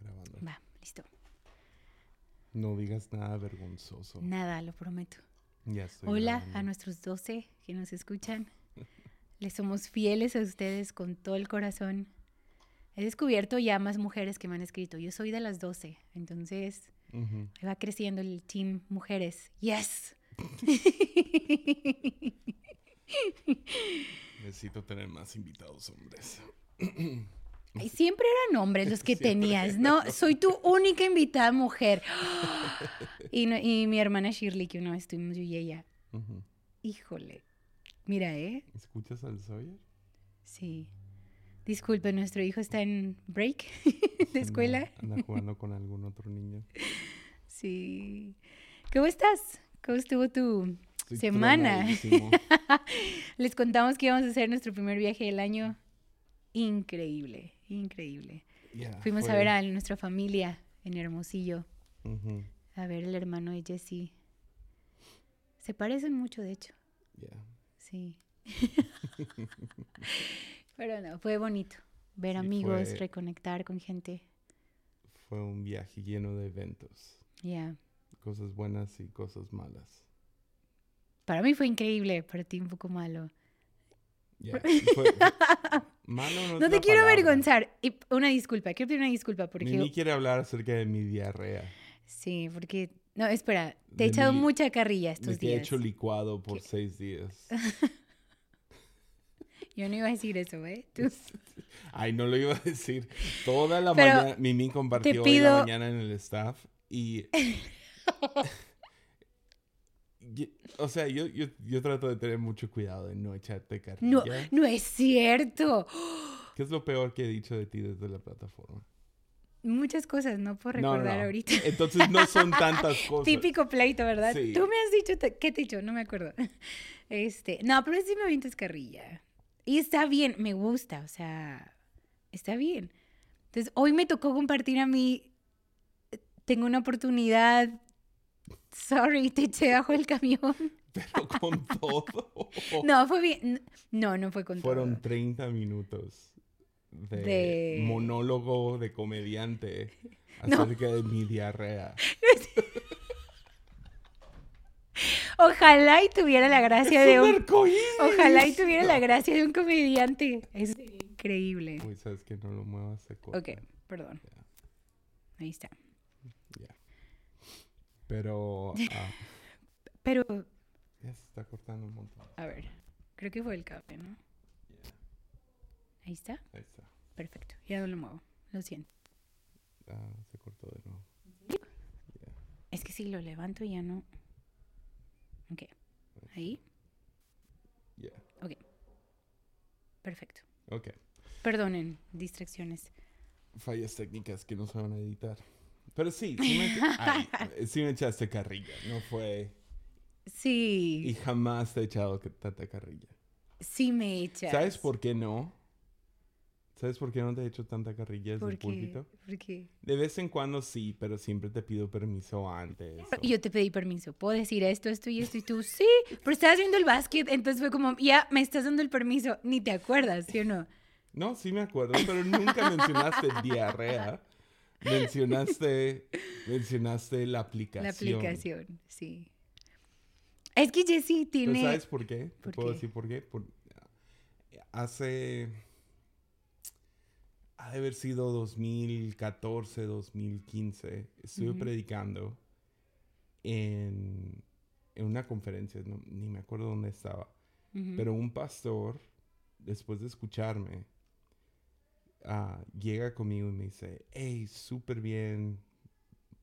grabando. Va, listo. No digas nada vergonzoso. Nada, lo prometo. Ya estoy Hola grabando. a nuestros 12 que nos escuchan. Les somos fieles a ustedes con todo el corazón. He descubierto ya más mujeres que me han escrito. Yo soy de las 12, entonces ahí va creciendo el team mujeres. Yes. Necesito tener más invitados hombres. Ay, siempre eran hombres los que tenías, ¿no? Soy tu única invitada mujer. Y, no- y mi hermana Shirley, que una vez estuvimos yo y ella. Híjole. Mira, ¿eh? ¿Escuchas al Sawyer? Sí. Disculpe, nuestro hijo está en break de escuela. Anda, anda jugando con algún otro niño. Sí. ¿Cómo estás? ¿Cómo estuvo tu Estoy semana? Les contamos que íbamos a hacer nuestro primer viaje del año. Increíble, increíble. Fuimos a ver a nuestra familia en Hermosillo, a ver el hermano de Jessie. Se parecen mucho, de hecho. Sí. Pero no, fue bonito. Ver Sí, amigos, fue- reconectar con gente. Fue un viaje lleno de eventos. Ya. Cosas buenas y cosas malas. Para mí fue increíble, para ti un poco malo. Fue- fue- malo no, te quiero palabra. avergonzar. Y una disculpa, quiero pedir una disculpa porque... Mimi quiere hablar acerca de mi diarrea. Sí, porque... No, espera, te De he echado mi- mucha carrilla De estos que he días. hecho licuado por ¿Qué? seis días. Yo no iba a decir eso, ¿eh? Tú- Ay, no lo iba a decir. Toda la Pero mañana, Mimi compartió hoy pido- la mañana en el staff y... o sea, yo, yo, yo trato de tener mucho cuidado de no echarte carrilla. No, no es cierto. ¿Qué es lo peor que he dicho de ti desde la plataforma? Muchas cosas, no puedo No, no, recordar no. ahorita. Entonces no son tantas cosas. Típico pleito, ¿verdad? Sí. Tú me has dicho, ¿qué te he dicho? No me acuerdo. Este, no, pero sí me avientas carrilla. Y está bien, me gusta, o sea, está bien. Entonces, hoy me tocó compartir a mí, tengo una oportunidad, sorry, te eché bajo el camión. Pero con todo. No, fue bien, no, no fue con Fueron todo. 30 minutos de, De- monólogo de comediante No. acerca de mi diarrea. Ojalá y tuviera la gracia de ¡Es un un... arcoíris! Ojalá y tuviera la gracia de un comediante. Es increíble. Uy, sabes que no lo muevas se corta. Ok, perdón. Ahí está. Pero ah, Pero, ya se está cortando un montón. a ver, creo que fue el cable, ¿no? Ya, Ahí está. ahí está. Perfecto. Ya no lo muevo. Lo siento. Ah, se cortó de nuevo. Ya. Es que si lo levanto ya no. Ok. Ahí. Ya. Ok. Perfecto. Ok. Perdonen, distracciones. Fallas técnicas que no se van a editar. Pero sí, sí me, ay, sí me echaste carrilla. No fue... Y Sí, jamás te he echado tanta carrilla. sí me echas. ¿Sabes por qué no? ¿Sabes por qué no te he hecho tanta carrilla desde ¿Por el púlpito? ¿Por qué? De vez en cuando sí, pero siempre te pido permiso antes. o- Yo te pedí permiso. ¿Puedo decir esto, esto y esto? Y tú, sí. Pero estabas viendo el básquet, entonces fue como, ya, me estás dando el permiso. Ni te acuerdas, ¿sí o no? No, sí me acuerdo, pero nunca mencionaste diarrea. Mencionaste, mencionaste la aplicación. La aplicación, sí. Es que Jessie ¿Pero tiene... sabes por qué? ¿Te ¿Por puedo qué? decir por qué? Por- hace... Ha de haber sido 2014, 2015. Estuve Ujú. predicando en, en una conferencia, no- ni me acuerdo dónde estaba. Pero un pastor, después de escucharme, ah, llega conmigo y me dice, hey, súper bien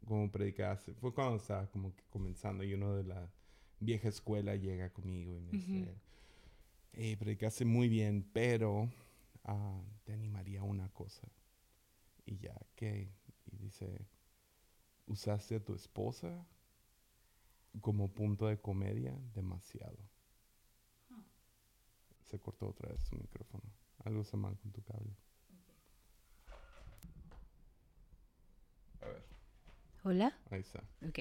como predicaste. Fue cuando estaba como que comenzando y uno de la vieja escuela llega conmigo y me dice, hey, predicaste muy bien, pero ah, te animaría a una cosa. Y ya, ¿qué? Y dice, usaste a tu esposa como punto de comedia demasiado. Se cortó otra vez tu micrófono. Algo está mal con tu cable. A ver, ¿Hola? ahí está. Ok.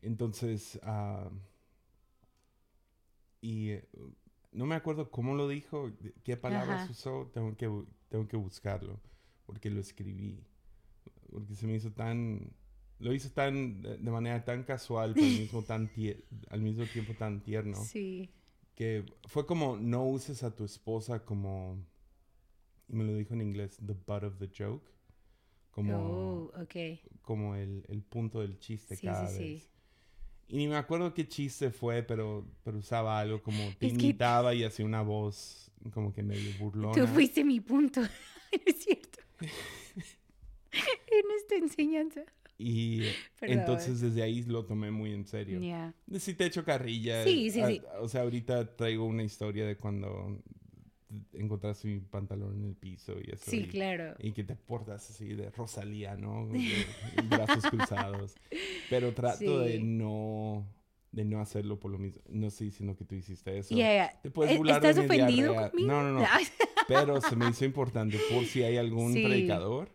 Entonces, ah, y eh, no me acuerdo cómo lo dijo, qué palabras Ajá. usó, tengo que, tengo que buscarlo, porque lo escribí. porque se me hizo tan, lo hizo tan, de, manera tan casual, pero al mismo, tan al mismo tiempo tan tierno, Sí. que fue como, no uses a tu esposa como, y me lo dijo en inglés, the butt of the joke, como, Oh, ok. como el, el punto del chiste Sí, cada sí, sí. vez. Y ni me acuerdo qué chiste fue, pero, pero usaba algo como te Es que- imitaba y hacía una voz como que medio burlona. Tú fuiste mi punto. es cierto. en esta enseñanza. Y Perdón. entonces desde ahí lo tomé muy en serio. Ya. Sí te echo carrilla. Sí, sí, a- sí. O sea, ahorita traigo una historia de cuando encontraste mi pantalón en el piso y eso. Sí, y, claro. y que te portas así de Rosalía, ¿no? De- brazos cruzados. Pero trato de Sí. no de no hacerlo por lo mismo. No estoy diciendo que tú hiciste eso. Ya. Te puedes Eh, burlar de ¿Estás mi ofendido diarrea. conmigo? No, no, no. Pero se me hizo importante por si hay algún Sí. predicador.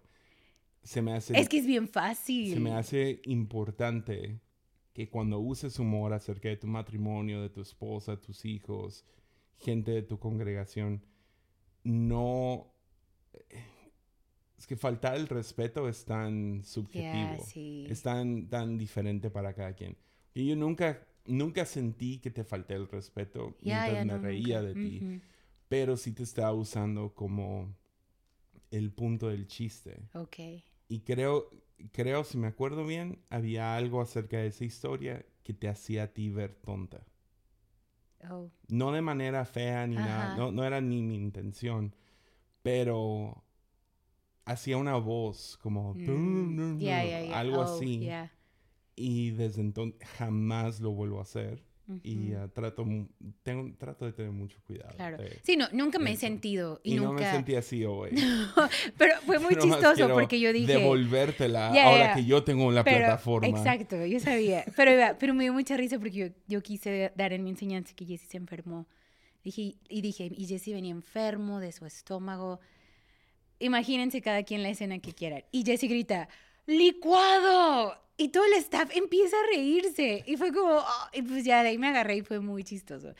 Se me hace Es que es bien fácil. se me hace importante que cuando uses humor acerca de tu matrimonio, de tu esposa, tus hijos, gente de tu congregación, no... Es que faltar el respeto es tan subjetivo, sí. es tan, tan diferente para cada quien. Y yo nunca, nunca sentí que te falté el respeto mientras me no, reía nunca. de ti, pero sí te estaba usando como el punto del chiste. Ok. Y creo, creo, si me acuerdo bien, había algo acerca de esa historia que te hacía a ti ver tonta. Oh. No de manera fea ni nada, no, no era ni mi intención, pero hacía una voz como Mm, algo Oh, así. Y desde entonces jamás lo vuelvo a hacer. Y Ujú. ah, trato, tengo, trato de tener mucho cuidado. Claro. de- Sí, no, nunca me he sentido. Y, y no me nunca. sentí así hoy. Pero fue muy chistoso porque yo dije. Devolvértela Ya, ahora ya. que yo tengo la pero, plataforma. Exacto, yo sabía. Pero, pero me dio mucha risa porque yo, yo quise dar en mi enseñanza que Jesse se enfermó. Dije, y dije, y Jesse venía enfermo de su estómago. Imagínense cada quien la escena que quieran. Y Jesse grita, ¡licuado! Y todo el staff empieza a reírse. Y fue como, "Ah", y pues ya de ahí me agarré y fue muy chistoso.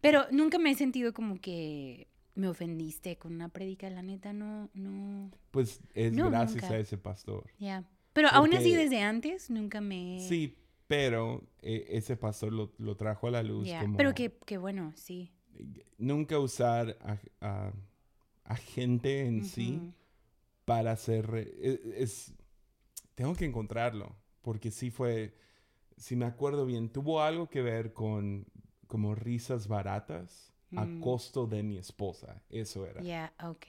Pero nunca me he sentido como que me ofendiste con una predica, la neta, no, no, Pues es No, gracias nunca. a ese pastor. ya. Pero aún así desde antes nunca me... Sí, pero eh, ese pastor lo, lo trajo a la luz Ya, como Pero que, que bueno, sí. nunca usar a, a- a gente en sí para hacer... e- Es, tengo que encontrarlo, porque sí fue, si me acuerdo bien, tuvo algo que ver con como risas baratas a Mm. costo de mi esposa. Eso era. Ya, ok.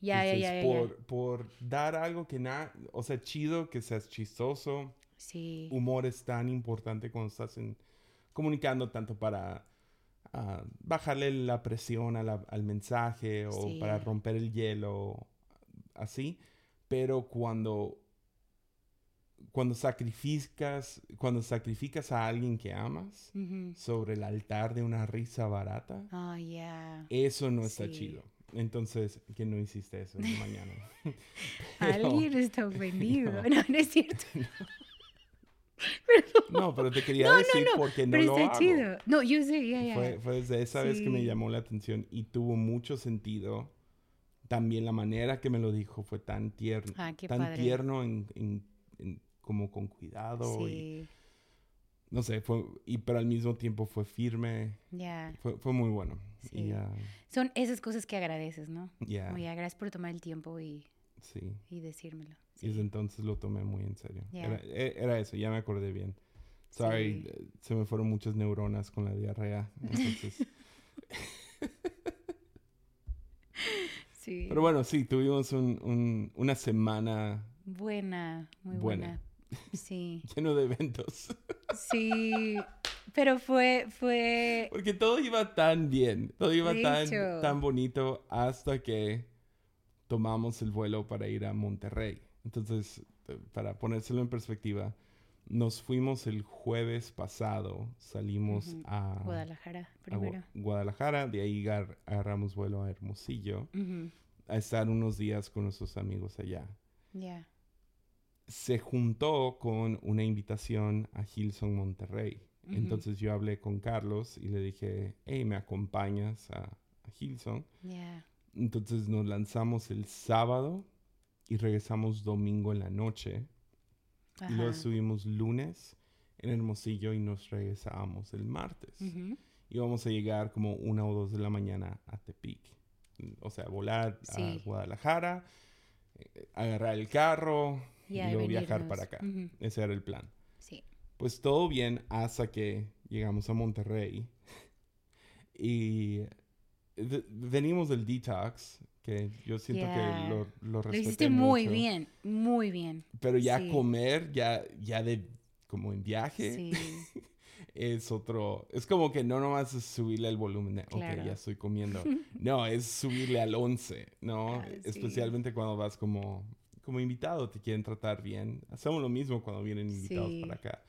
Ya, ya, ya, por, por dar algo que nada, o sea, chido, que seas chistoso, Sí. humor es tan importante cuando estás en- comunicando tanto para ah, bajarle la presión a la- al mensaje o Sí. para romper el hielo, así. Pero cuando, cuando sacrificas, cuando sacrificas a alguien que amas sobre el altar de una risa barata, Oh, ya. eso no está Sí. chido. Entonces, que no hiciste eso en mañana. Pero- Alguien está ofendido. No, no es cierto. No, pero te quería No, no, decir no, porque no Pero lo está hago. chido. No, yo sé, ya, ya. Fue, fue desde esa vez que me llamó la atención y tuvo mucho sentido. También la manera que me lo dijo fue tan tierno, Ah, qué tan padre. tierno en, en- en- como con cuidado y Sí, no sé, fue y pero al mismo tiempo fue firme, ya. fue, fue muy bueno. Sí. Y Son esas cosas que agradeces, ¿no? ya, ya, gracias por tomar el tiempo y, sí. y decírmelo. Y desde entonces lo tomé muy en serio. Era, e- era eso, ya me acordé bien. Sorry, Sí. eh, se me fueron muchas neuronas con la diarrea. Entonces, Sí. Pero bueno, sí, tuvimos un- un- una semana Buena, muy Buena. buena. Sí, lleno de eventos. sí. Pero fue, fue, Porque todo iba tan bien, todo iba tan, tan bonito hasta que tomamos el vuelo para ir a Monterrey. Entonces, eh, para ponérselo en perspectiva, nos fuimos el jueves pasado, salimos a, Guadalajara a primero. Guadalajara, de ahí agar- agarramos vuelo a Hermosillo, a estar unos días con nuestros amigos allá. Ya. Se juntó con una invitación a Hilson Monterrey. Entonces yo hablé con Carlos y le dije, hey, ¿me acompañas a, a Hilson? Ya. Entonces nos lanzamos el sábado y regresamos domingo en la noche. Y luego Ajá. estuvimos lunes en Hermosillo y nos regresábamos el martes. Ujú. Íbamos a llegar como una o dos de la mañana a Tepic. O sea, volar a. Guadalajara, eh, agarrar el carro y y luego viajar para acá. Ese era el plan. Sí. Pues todo bien hasta que llegamos a Monterrey. y venimos del detox, que yo siento que lo, lo Lo respeté hiciste muy bien, muy bien. Pero ya Sí. comer, ya, ya de como en viaje, Sí. es otro. Es como que no nomás es subirle el volumen de, Claro. ok, ya estoy comiendo. No, es subirle al 11, ¿no? Ah, sí. Especialmente cuando vas como, como invitado, te quieren tratar bien. Hacemos lo mismo cuando vienen invitados Sí. para acá.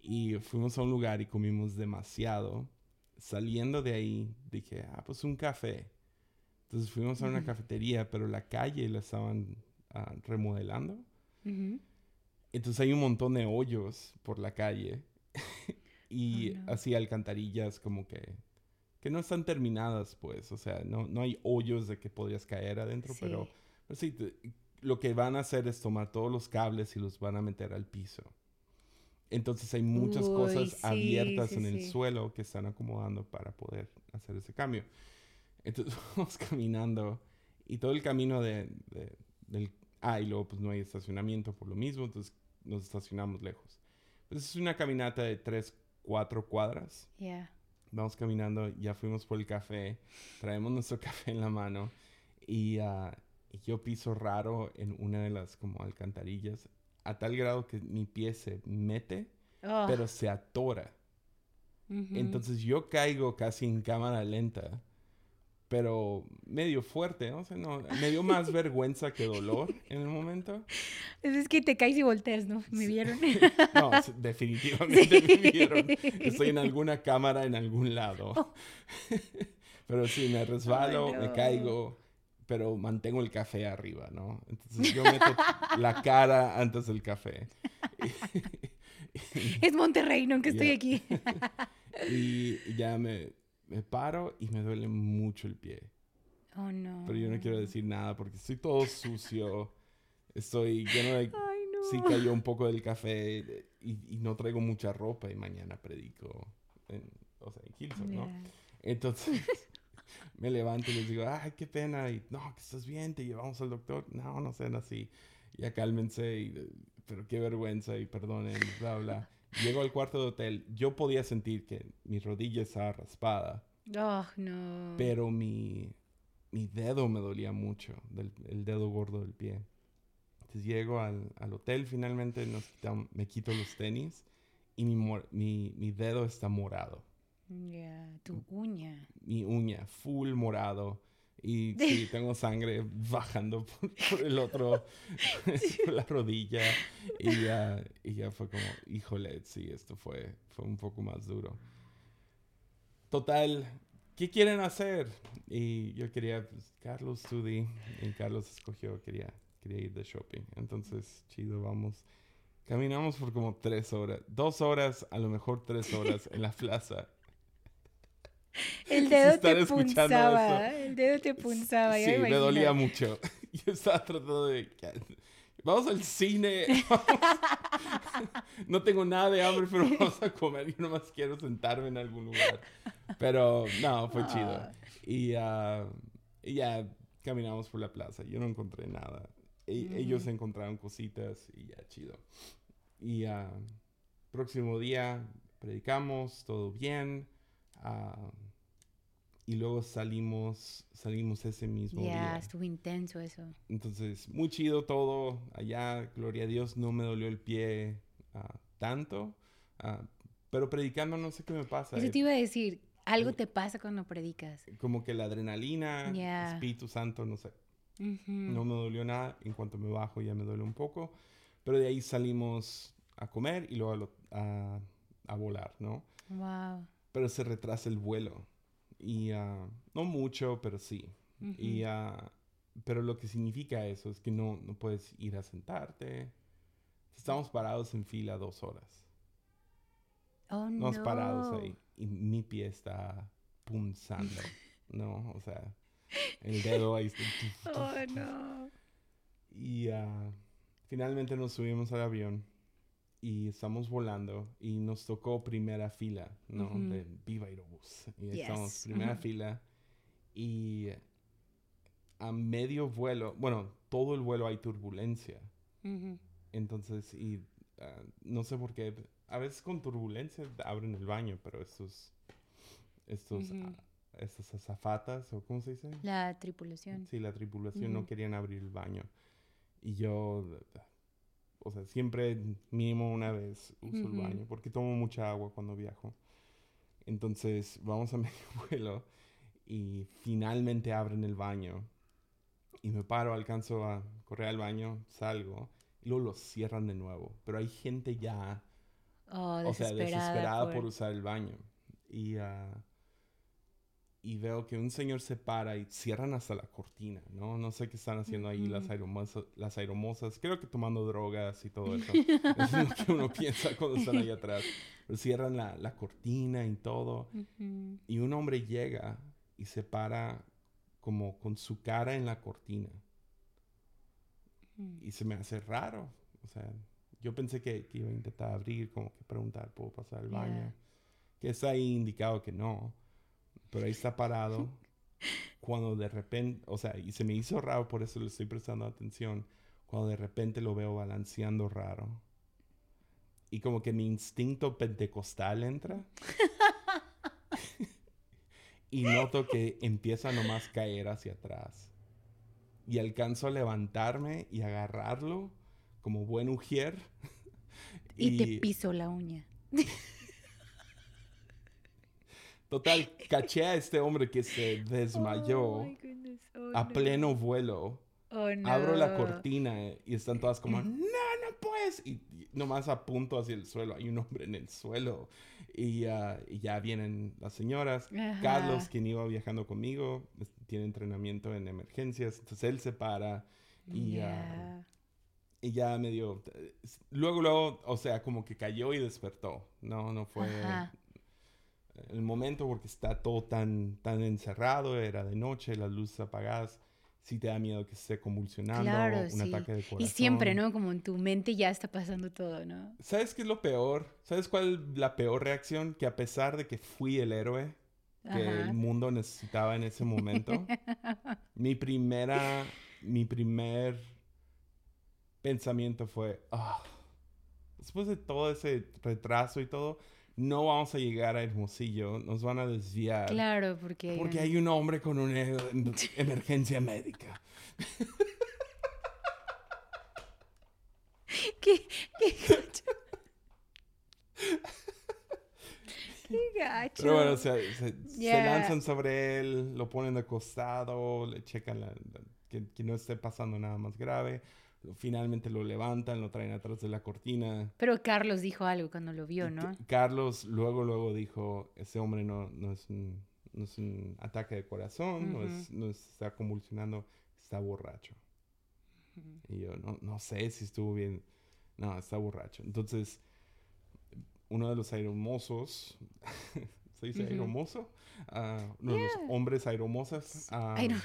Y fuimos a un lugar y comimos demasiado. Saliendo de ahí, dije, ah, pues un café. Entonces fuimos a una cafetería, pero la calle la estaban ah, remodelando. Ujú. Entonces hay un montón de hoyos por la calle y Oh, no. así alcantarillas como que, que no están terminadas, pues. O sea, no, no hay hoyos de que podrías caer adentro, pero, Sí. pero sí, te- lo que van a hacer es tomar todos los cables y los van a meter al piso. Entonces hay muchas Uy, cosas sí, abiertas sí, en el sí. suelo que están acomodando para poder hacer ese cambio. Entonces vamos caminando y todo el camino de, de- del... Ah, y luego pues no hay estacionamiento por lo mismo, entonces nos estacionamos lejos. Pues es una caminata de 3, 4 cuadras. Ya. Vamos caminando, ya fuimos por el café, traemos nuestro café en la mano y, ah, y yo piso raro en una de las como alcantarillas a tal grado que mi pie se mete, Oh, pero se atora. Entonces yo caigo casi en cámara lenta, pero medio fuerte, ¿no? O sea, no, me dio más vergüenza que dolor en el momento. Es que te caes y volteas, ¿no? ¿Me vieron? No, definitivamente Sí. me vieron. Estoy en alguna cámara en algún lado. Pero sí, me resbalo, me caigo, pero mantengo el café arriba, ¿no? Entonces yo meto la cara antes del café. es Monterrey, nunca estoy Ya. aquí. Y ya me, me paro y me duele mucho el pie. Oh, no. Pero yo no quiero decir nada porque estoy todo sucio. Estoy lleno de... Ay, no. Sí cayó un poco del café y, y no traigo mucha ropa y mañana predico en, o sea, en Hillsong, ¿no? Entonces me levanto y les digo, ay, qué pena, y no, que estás bien, te llevamos al doctor. No, no sean así. Ya cálmense, y, eh, pero qué vergüenza y perdonen, bla, bla. Llego al cuarto de hotel, yo podía sentir que mi rodilla estaba raspada, Oh, no. pero mi, mi dedo me dolía mucho, del, el dedo gordo del pie. Entonces llego al, al hotel, finalmente nos quitam- me quito los tenis y mi, mi, mi dedo está morado. Tu uña. mi uña full morado y sí, tengo sangre bajando por, por el otro, por la rodilla y ya, y ya fue como, híjole, sí, esto fue, fue un poco más duro. Total, ¿qué quieren hacer? Y yo quería, pues, Carlos Tudi, y Carlos escogió, quería, quería ir de shopping. Entonces, chido, vamos. Caminamos por como tres horas, dos horas, a lo mejor tres horas en la plaza. El dedo te punzaba. El dedo te punzaba. Sí, me dolía mucho. Yo estaba tratando de... Vamos al cine. no tengo nada de hambre, pero vamos a comer. Yo nomás quiero sentarme en algún lugar. Pero no, fue chido. Ah. Y, ah, y ya caminamos por la plaza. Yo no encontré nada. E-. Ellos encontraron cositas y ya chido. Y ah, próximo día predicamos, todo bien. Ah, y luego salimos, salimos ese mismo día. estuvo intenso eso. Entonces, muy chido todo. Allá, gloria a Dios, no me dolió el pie ah, tanto. ah, pero predicando no sé qué me pasa. Eso es te iba a decir. Algo te pasa cuando predicas. Como que la adrenalina, Ya. Espíritu Santo, no sé. No me dolió nada. En cuanto me bajo ya me duele un poco. Pero de ahí salimos a comer y luego a, lo- a- a volar, ¿no? Wow. Pero se retrasa el vuelo. Y ah, no mucho, pero sí. Y, ah, pero lo que significa eso es que no, no puedes ir a sentarte. Estamos parados en fila dos horas. Oh, No, no. parados ahí. Y mi pie está punzando. ¿No? O sea, el dedo ahí está. Oh, no. Y ah, finalmente nos subimos al avión y estamos volando y nos tocó primera fila, ¿no? Ujú. De Viva Aerobús. Y Yes. estamos primera fila y a medio vuelo, bueno, todo el vuelo hay turbulencia. Entonces, y ah, no sé por qué, a veces con turbulencia abren el baño, pero estos, estos, ah, estas azafatas, o ¿cómo se dice? La tripulación. Sí, la tripulación no querían abrir el baño. Y yo, o sea, siempre mínimo una vez uso el baño, porque tomo mucha agua cuando viajo. Entonces, vamos a medio vuelo y finalmente abren el baño. Y me paro, alcanzo a correr al baño, salgo, y luego lo cierran de nuevo. Pero hay gente ya Oh, o sea, desesperada, desesperada por... por- usar el baño. Y, ah, y veo que un señor se para y cierran hasta la cortina, ¿no? No sé qué están haciendo ahí las, Ujú. aeromosas, las aeromosas. Creo que tomando drogas y todo eso. Eso es lo que uno piensa cuando están ahí atrás. Pero cierran la, la cortina y todo. Ujú. Y un hombre llega y se para como con su cara en la cortina. Ujú. Y se me hace raro. O sea, yo pensé que, que iba a intentar abrir, como que preguntar, ¿puedo pasar al baño? Que está ahí indicado que no. Pero ahí está parado. cuando de repente, o sea, y se me hizo raro, por eso le estoy prestando atención. Cuando de repente lo veo balanceando raro. Y como que mi instinto pentecostal entra. y noto que empieza a nomás caer hacia atrás. Y alcanzo a levantarme y agarrarlo como buen ujier. Y, te piso la uña. Total, caché a este hombre que se desmayó Oh. Oh, a no. pleno vuelo. Oh, no. Abro la cortina y están todas como, no, no puedes. Y, y nomás apunto hacia el suelo. Hay un hombre en el suelo. Y, ah, y ya vienen las señoras. Ajá. Carlos, quien iba viajando conmigo, tiene entrenamiento en emergencias. Entonces él se para y, ah, Ya. y ya medio... Luego, luego, o sea, como que cayó y despertó. No, no fue Ajá. El momento porque está todo tan, tan encerrado, era de noche, las luces apagadas. Sí te da miedo que esté convulsionando, Claro, un sí. ataque de corazón. Y siempre, ¿no? Como en tu mente ya está pasando todo, ¿no? ¿Sabes qué es lo peor? ¿Sabes cuál es la peor reacción? Que a pesar de que fui el héroe que Ajá. el mundo necesitaba en ese momento, mi primera, mi primer pensamiento fue, "Ah, después de todo ese retraso y todo, no vamos a llegar a Hermosillo, nos van a desviar. Claro, porque... Porque hay un hombre con una em- emergencia médica. ¿Qué, qué gacho? qué gacho. Pero bueno, o sea, se, lanzan sobre él, lo ponen de costado, le checan la- la- que, que no esté pasando nada más grave. Finalmente lo levantan, lo traen atrás de la cortina. Pero Carlos dijo algo cuando lo vio, ¿no? Ca- Carlos luego, luego dijo, ese hombre no, no, es, un, no es un ataque de corazón, no, es, no está convulsionando, está borracho. Y yo, no, no sé si estuvo bien. No, está borracho. Entonces, uno de los aeromosos, ¿se dice Ujú. aeromoso? Ah, uno de Yeah. los hombres aeromosas, Aero-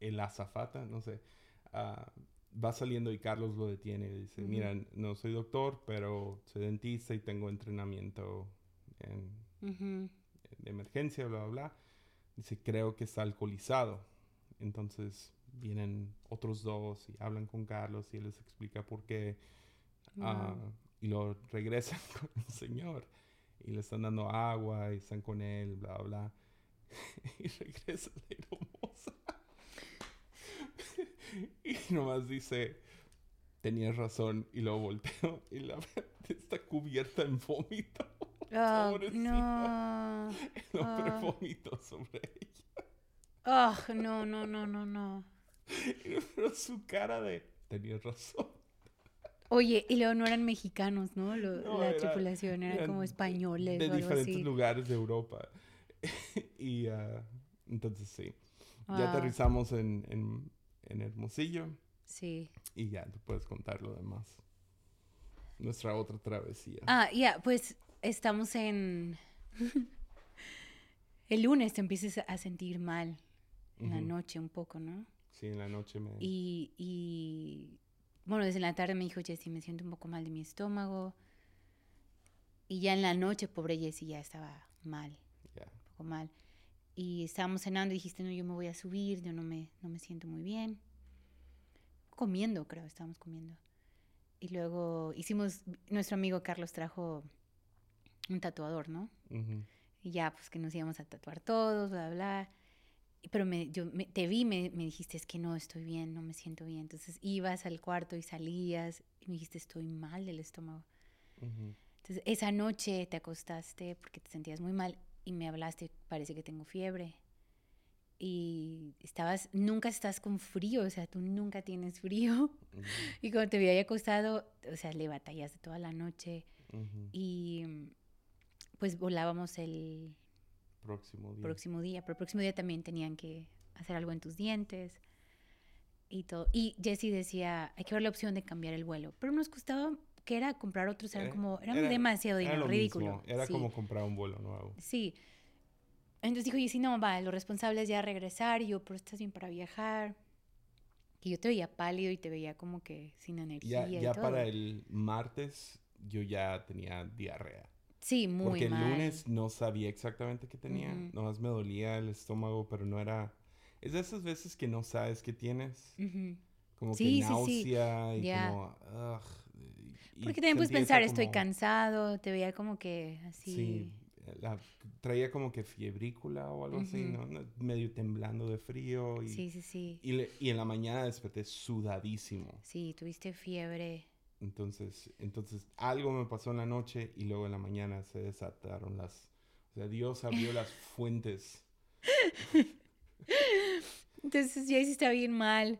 el- azafata, no sé, ah, va saliendo y Carlos lo detiene y dice, Ujú. mira, no soy doctor, pero soy dentista y tengo entrenamiento en, de emergencia, bla, bla, bla. Dice, creo que está alcoholizado. Entonces vienen otros dos y hablan con Carlos y él les explica por qué. Wow. y lo regresan con el señor. Y le están dando agua y están con él, bla, bla. y regresa hermosa. y nomás dice, tenías razón. Y lo volteo y la está cubierta en vómito. Oh, no. El hombre Ah. vomitó sobre ella. Oh, no, no, no, no, no. Pero su cara de, tenías razón. Oye, y luego no eran mexicanos, ¿no? Lo- No, la era- tripulación eran como españoles de o algo diferentes así. lugares de Europa. y ah, entonces sí. Ya aterrizamos en, en, en Hermosillo Sí. y ya te puedes contar lo demás. Nuestra otra travesía. Ah, ya, pues estamos en... El lunes te empiezas a sentir mal en la noche un poco, ¿no? Sí, en la noche me... Y, y bueno, desde la tarde me dijo Jessy, me siento un poco mal de mi estómago. Y ya en la noche, pobre Jessy, ya estaba mal, Ya. un poco mal. Y estábamos cenando y dijiste, no, yo me voy a subir, yo no me, no me siento muy bien. Comiendo, creo, estábamos comiendo. Y luego hicimos, nuestro amigo Carlos trajo un tatuador, ¿no? Ujú. Y ya, pues que nos íbamos a tatuar todos, bla, bla. Pero me, yo me- te vi, me, me dijiste, es que no estoy bien, no me siento bien. Entonces ibas al cuarto y salías y me dijiste, estoy mal del estómago. Ujú. Entonces esa noche te acostaste porque te sentías muy mal y me hablaste, parece que tengo fiebre. Y estabas, nunca estás con frío, o sea, tú nunca tienes frío. Ujú. Y cuando te vi ahí acostado, o sea, le batallaste toda la noche. Ujú. Y pues volábamos el, Próximo día. próximo día, pero el próximo día también tenían que hacer algo en tus dientes y todo. Y Jesse decía, hay que ver la opción de cambiar el vuelo, pero nos costaba que era comprar otros, eran Era- como, era, era- demasiado Era dinero, lo ridículo. mismo, Era sí, como comprar un vuelo nuevo. Sí. Entonces dijo, y si no, va, lo responsable es ya regresar, y yo, pero estás bien para viajar. Y yo te veía pálido y te veía como que sin energía Ya, y ya todo. para el martes yo ya tenía diarrea. Sí, muy Porque el mal. lunes no sabía exactamente qué tenía. Ujú. Nomás me dolía el estómago, pero no era... Es de esas veces que no sabes qué tienes. Como Sí, que sí, sí. náusea y Ya. como... ugh, y Porque también puedes pensar, estoy cansado, te veía como que así. Sí, la- traía como que fiebrícula o algo así. ¿no? No, Medio temblando de frío y, Sí, sí, sí. y, le- y en la mañana desperté sudadísimo. Sí, tuviste fiebre. Entonces, entonces algo me pasó en la noche y luego en la mañana se desataron las... O sea, Dios abrió las fuentes. Entonces ya está bien mal.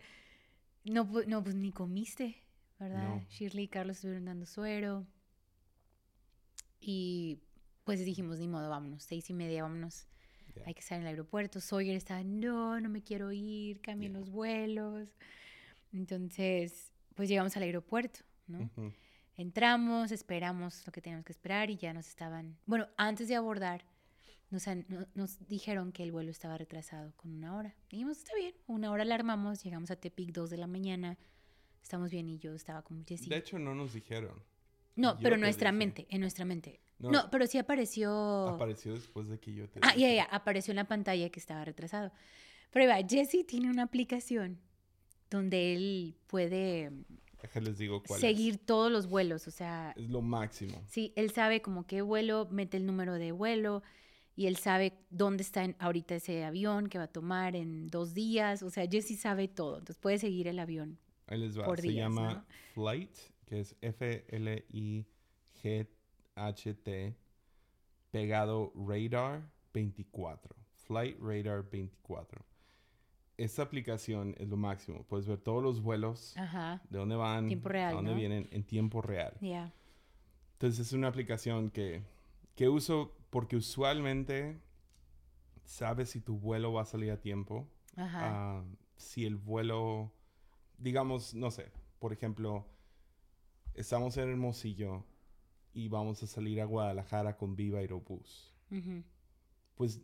No, pu- no, pues ni comiste, ¿verdad? No. Shirley y Carlos estuvieron dando suero. Y pues dijimos, ni modo, vámonos, seis y media, vámonos. Ya. Hay que estar en el aeropuerto. Sawyer estaba, no, no me quiero ir, cambien Ya. los vuelos. Entonces, pues llegamos al aeropuerto, ¿no? Ujú. Entramos, esperamos lo que teníamos que esperar y ya nos estaban... Bueno, antes de abordar, nos, han- no- nos dijeron que el vuelo estaba retrasado con una hora. Dijimos, está bien, una hora la armamos, llegamos a Tepic 2 de la mañana, estamos bien y yo estaba como Jessie. De hecho, no nos dijeron. no, yo pero nuestra dije. mente, en nuestra mente. No, No, pero sí apareció... Apareció después de que yo te... Ah, ya, ya, apareció en la pantalla que estaba retrasado. Pero va, Jesse tiene una aplicación donde él puede Déjales digo cuál seguir todos los vuelos, o sea, es. Es lo máximo. Sí, él sabe como qué vuelo, mete el número de vuelo y él sabe dónde está en- ahorita ese avión que va a tomar en dos días. O sea, Jesse sabe todo, entonces puede seguir el avión. Ahí les va. por Se días, llama ¿no? Flight, que es F-L-I-G-H-T, pegado Radar 24. Flight Radar 24. Esta aplicación es lo máximo. Puedes ver todos los vuelos, Ajá, de dónde van, Tiempo real, a dónde ¿no? vienen en tiempo real. Entonces es una aplicación que, que uso porque usualmente sabes si tu vuelo va a salir a tiempo. Ajá. Ah, si el vuelo, digamos, no sé, por ejemplo, estamos en Hermosillo y vamos a salir a Guadalajara con Viva Aerobús. Pues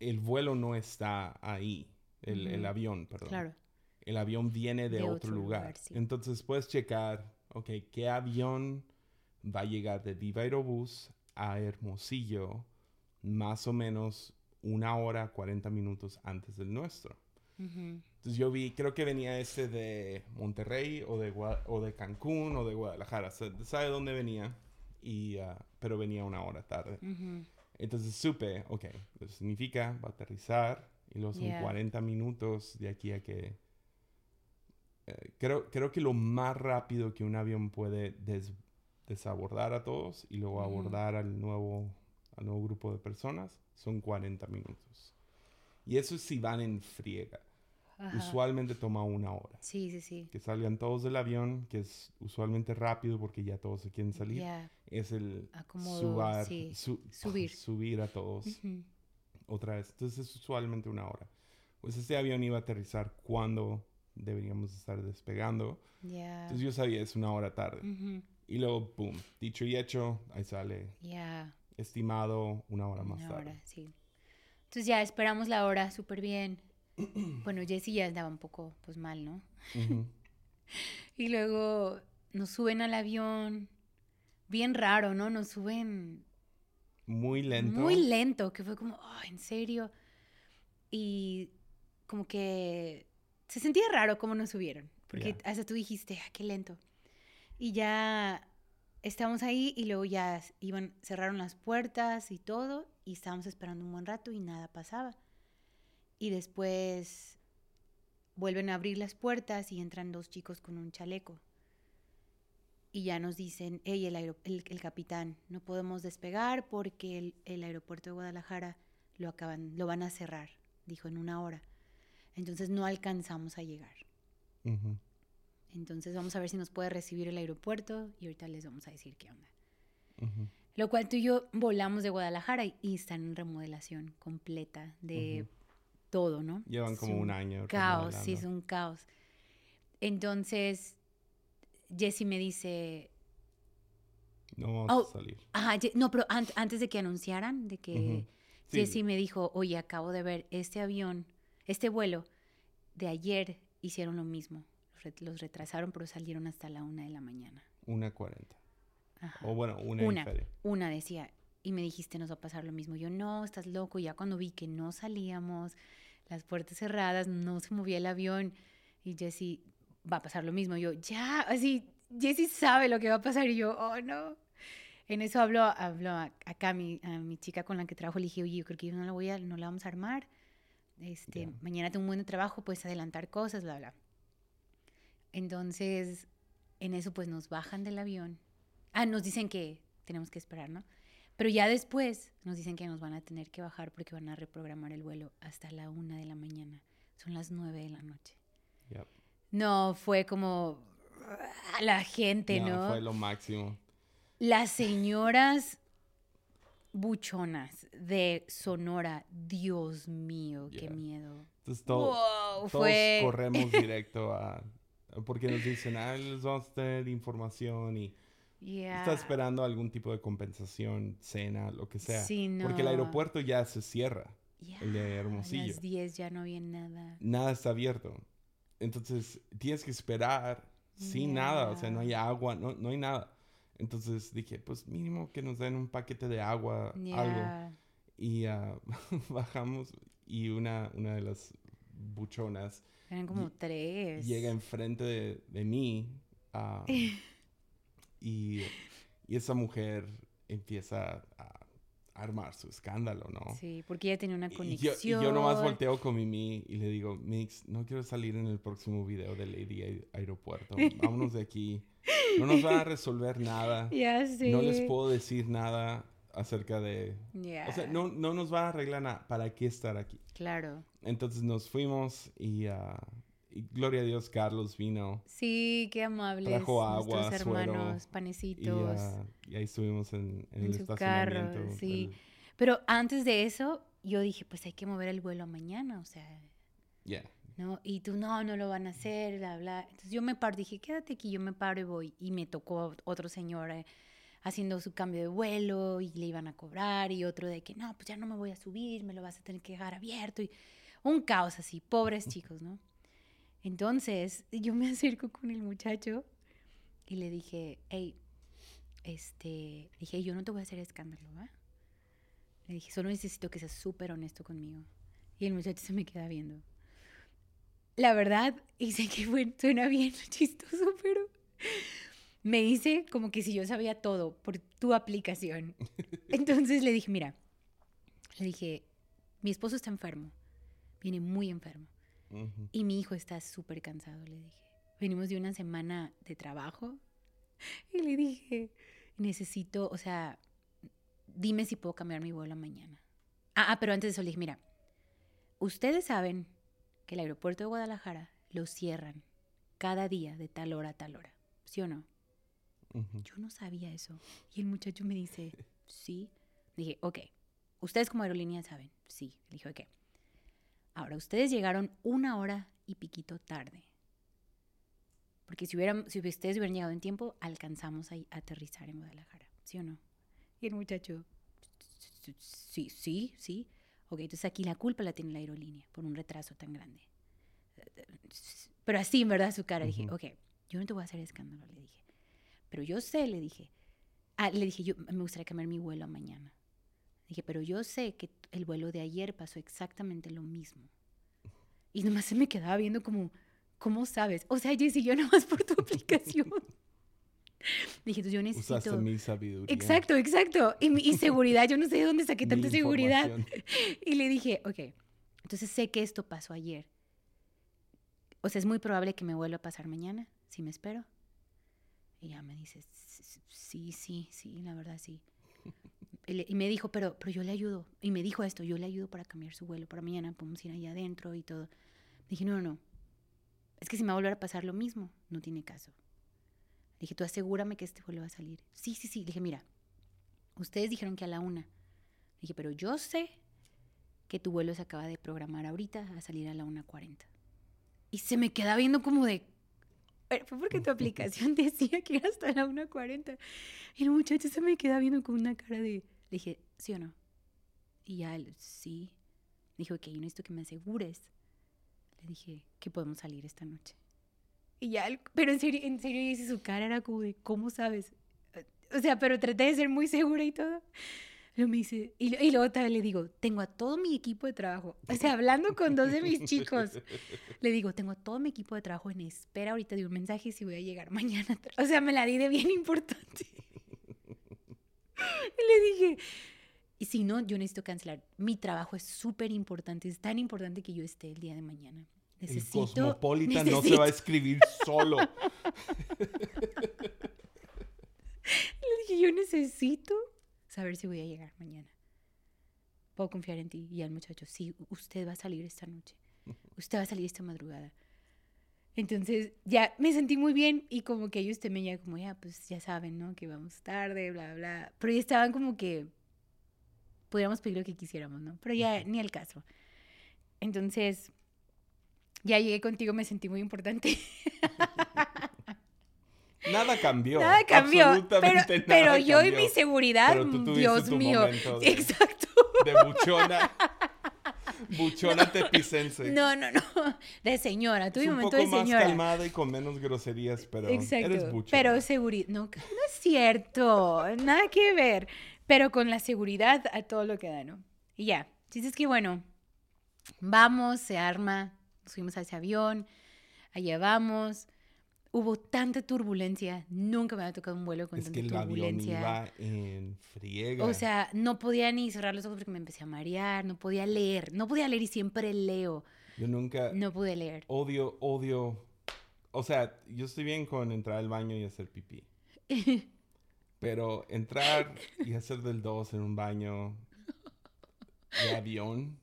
el vuelo no está ahí, el, avión, perdón. Claro. El avión viene de, De otro, otro lugar. lugar, sí. Entonces puedes checar, ok, ¿qué avión va a llegar de Viva Aerobús a Hermosillo más o menos una hora, 40 minutos antes del nuestro? Entonces yo vi, creo que venía este de Monterrey o de, Gua- o de Cancún o de Guadalajara. sa- ¿Sabe dónde venía? Y, ah, pero venía una hora tarde. ujú. Entonces supe, ok, eso significa va a aterrizar y luego son Yeah. 40 minutos de aquí a que... eh, creo, creo que lo más rápido que un avión puede des- desabordar a todos y luego Ujú. abordar al nuevo, al nuevo grupo de personas son 40 minutos. Y eso es si van en friega. Ajá. Usualmente toma una hora. Sí, sí, sí. Que salgan todos del avión, que es usualmente rápido porque ya todos se quieren salir. Es el Acomodo, subar- sí. su- Subir. subir a todos Ujú, otra vez. Entonces es usualmente una hora. Pues este avión iba a aterrizar cuando deberíamos estar despegando. Ya. Entonces yo sabía, es una hora tarde. Ujú, Y luego, boom, dicho y hecho, ahí sale estimado una hora más Una tarde. hora, sí. Entonces ya esperamos la hora súper bien. bueno, Jessie ya andaba un poco pues mal, ¿no? Y luego nos suben al avión, bien raro, ¿no? Nos suben Muy lento. muy lento, que fue como, "Oh, ¿en serio? Y como que se sentía raro cómo nos subieron, porque hasta tú dijiste, ah, qué lento. Y ya estábamos ahí y luego ya iban, cerraron las puertas y todo, y estábamos esperando un buen rato y nada pasaba. Y después vuelven a abrir las puertas y entran dos chicos con un chaleco. Y ya nos dicen, hey, el, aero- el, el capitán, no podemos despegar porque el, el aeropuerto de Guadalajara lo, acaban, lo van a cerrar, dijo, en una hora. Entonces no alcanzamos a llegar. Entonces vamos a ver si nos puede recibir el aeropuerto y ahorita les vamos a decir qué onda. Lo cual tú y yo volamos de Guadalajara y, y están en remodelación completa de. Todo, ¿no? Llevan como un año Caos, sí, es un caos. Entonces, Jesse me dice, No vamos Oh, a salir. ajá, no, pero an- antes de que anunciaran, de que. Sí. Jesse me dijo, oye, acabo de ver este avión, este vuelo de ayer hicieron lo mismo. Los re- Los retrasaron, pero salieron hasta la una de la mañana. Una cuarenta. O bueno, una, Una, una decía, y me dijiste, nos va a pasar lo mismo. Yo, no, estás loco. Ya cuando vi que no salíamos, las puertas cerradas, no se movía el avión, y Jesse, va a pasar lo mismo. Yo, ya, así, Jesse sabe lo que va a pasar, y yo, oh, no. En eso hablo, hablo a, acá a mi, a mi chica con la que trabajo, le dije, oye, yo creo que yo no la voy a, no la vamos a armar. Este, Ya. mañana tengo un buen trabajo, puedes adelantar cosas, bla, bla. Entonces, en eso pues nos bajan del avión. Ah, nos dicen que tenemos que esperar, ¿no? Pero ya después nos dicen que nos van a tener que bajar porque van a reprogramar el vuelo hasta la una de la mañana. Son las nueve de la noche. Yep. No, fue como ah, la gente, ¿no? Fue lo máximo. Las señoras buchonas de Sonora, Dios mío, qué miedo. Entonces todo, wow, todos fue corremos directo a... Porque nos dicen, ah, les vamos a tener información y Yeah. está esperando algún tipo de compensación, cena, lo que sea. Sí, Porque el no. aeropuerto ya se cierra. Ya, el de A Hermosillo. las 10 ya no había nada. Nada está abierto. Entonces tienes que esperar sin nada. O sea, no hay Yeah. agua, no, no hay nada. Entonces dije, pues mínimo que nos den un paquete de agua, algo. Y ah, bajamos y una, una de las buchonas Eran como tres. llega enfrente de, de mí ah, y, y esa mujer empieza a armar su escándalo, ¿no? Sí, porque ella tenía una Y yo, conexión. y yo nomás volteo con Mimi y le digo, Mix, no quiero salir en el próximo video de Lady Aer- Aeropuerto. Vámonos de aquí. No nos van a resolver nada. Ya sé. No les puedo decir nada acerca de... Ya. O sea, no, no nos van a arreglar nada. ¿Para qué estar aquí? Claro. Entonces nos fuimos y, ah, y gloria a Dios, Carlos vino. Sí, qué amables. Trajo agua, Nuestros suero, hermanos, Y, panecitos. y ahí estuvimos en, en En el su carro, sí. Pero antes de eso, yo dije, pues hay que mover el vuelo mañana, o sea, yeah. ¿no? Y tú, no, no lo van a hacer, bla, bla. Entonces yo me paro, dije, quédate aquí, yo me paro y voy. Y me tocó otro señor eh, haciendo su cambio de vuelo y le iban a cobrar y otro de que, no, pues ya no me voy a subir, me lo vas a tener que dejar abierto. Y un caos así, pobres chicos, ¿no? Entonces yo me acerco con el muchacho y le dije, hey, este, dije, yo no te voy a hacer escándalo, ¿va? Le dije, solo necesito que seas súper honesto conmigo. Y el muchacho se me queda viendo. La verdad, y sé que bueno, suena bien chistoso, pero me dice como que si yo sabía todo por tu aplicación. Entonces le dije, mira, le dije, mi esposo está enfermo, viene muy enfermo. Ujú. Y mi hijo está súper cansado, le dije. Venimos de una semana de trabajo. Y le dije, necesito, o sea, dime si puedo cambiar mi vuelo mañana. Ah, ah, pero antes de eso le dije, mira, ustedes saben que el aeropuerto de Guadalajara lo cierran cada día de tal hora a tal hora. ¿Sí o no? Yo no sabía eso. Y el muchacho me dice, sí. Dije, ok. Ustedes como aerolínea saben. Sí. Le dije, ok. Ahora, ustedes llegaron una hora y piquito tarde. Porque si, hubieran, si ustedes hubieran llegado en tiempo, alcanzamos a aterrizar en Guadalajara. ¿Sí o no? Y el muchacho, sí, sí, sí. Ok, entonces aquí la culpa la tiene la aerolínea por un retraso tan grande. Pero así, en verdad, su cara. Dije, Ujú. ok, yo no te voy a hacer escándalo, le dije. Pero yo sé, le dije. Ah, le dije, yo me gustaría cambiar mi vuelo a mañana. Dije, pero yo sé que el vuelo de ayer pasó exactamente lo mismo. Y nomás se me quedaba viendo como, ¿cómo sabes? O sea, Jessy, yo nomás por tu aplicación. Dije, entonces yo Usaste necesito... mi sabiduría. Exacto, exacto. Y, mi- y seguridad, yo no sé de dónde saqué tanta seguridad. Y le dije, ok, entonces sé que esto pasó ayer. O sea, es muy probable que me vuelva a pasar mañana, si me espero. Y ya me dice, "S- sí, sí, sí, la verdad sí. Y, le- y me dijo, pero, pero yo le ayudo. Y me dijo esto, yo le ayudo para cambiar su vuelo para mañana, podemos ir allá adentro y todo. Dije, no, no, no. Es que si me va a volver a pasar lo mismo, no tiene caso. Dije, tú asegúrame que este vuelo va a salir. Sí, sí, sí. Le dije, mira, ustedes dijeron que a la una. Dije, pero yo sé que tu vuelo se acaba de programar ahorita a salir a la 1.40. Y se me queda viendo como de... "Pero Fue porque tu aplicación decía que era hasta la 1.40. Y el muchacho se me queda viendo con una cara de... Le dije, ¿sí o no? Y ya él, sí. Dijo, ok, yo necesito que me asegures. Le dije, que podemos salir esta noche. Y ya, él- pero en serio, en serio, y su cara era como de, ¿cómo sabes? O sea, pero traté de ser muy segura y todo. Luego me dice, y, y luego también le digo, tengo a todo mi equipo de trabajo. O sea, hablando con dos de mis chicos, le digo, tengo a todo mi equipo de trabajo en espera ahorita de un mensaje si voy a llegar mañana. O sea, me la di de bien importante. Y le dije, y si no, yo necesito cancelar. Mi trabajo es súper importante, es tan importante que yo esté el día de mañana. El Necesito, cosmopolita no se necesito- va a escribir solo. Le dije, yo necesito saber si voy a llegar mañana. Puedo confiar en ti. Y al muchacho, sí, usted va a salir esta noche. Usted va a salir esta madrugada. Entonces, ya me sentí muy bien y como que ellos también ya como, ya, pues ya saben, ¿no? Que vamos tarde, bla, bla. Pero ya estaban como que podríamos pedir lo que quisiéramos, ¿no? Pero ya ni el caso. Entonces, ya llegué contigo, me sentí muy importante. Nada cambió. Nada cambió. Pero, Absolutamente pero nada yo y cambió. mi seguridad, Pero tú Dios mío. Exacto. De buchona. Buchona tepicense. No, no, no. De señora. Tuve un un momento poco de más señora. calmada y con menos groserías, pero eres Exacto. buchona. Pero seguridad. No, no es cierto. Nada que ver. Pero con la seguridad a todo lo que da, ¿no? Y ya. Dices que bueno, vamos, se arma. Nos fuimos a ese avión. Allá vamos. Hubo tanta turbulencia. Nunca me había tocado un vuelo con es que tanta el avión turbulencia. iba en friega. O sea, no podía ni cerrar los ojos porque me empecé a marear, no podía leer, no podía leer y siempre leo, yo nunca no pude leer. odio, odio. O sea, yo estoy bien con entrar al baño y hacer pipí. Pero entrar y hacer del 2 en un baño de avión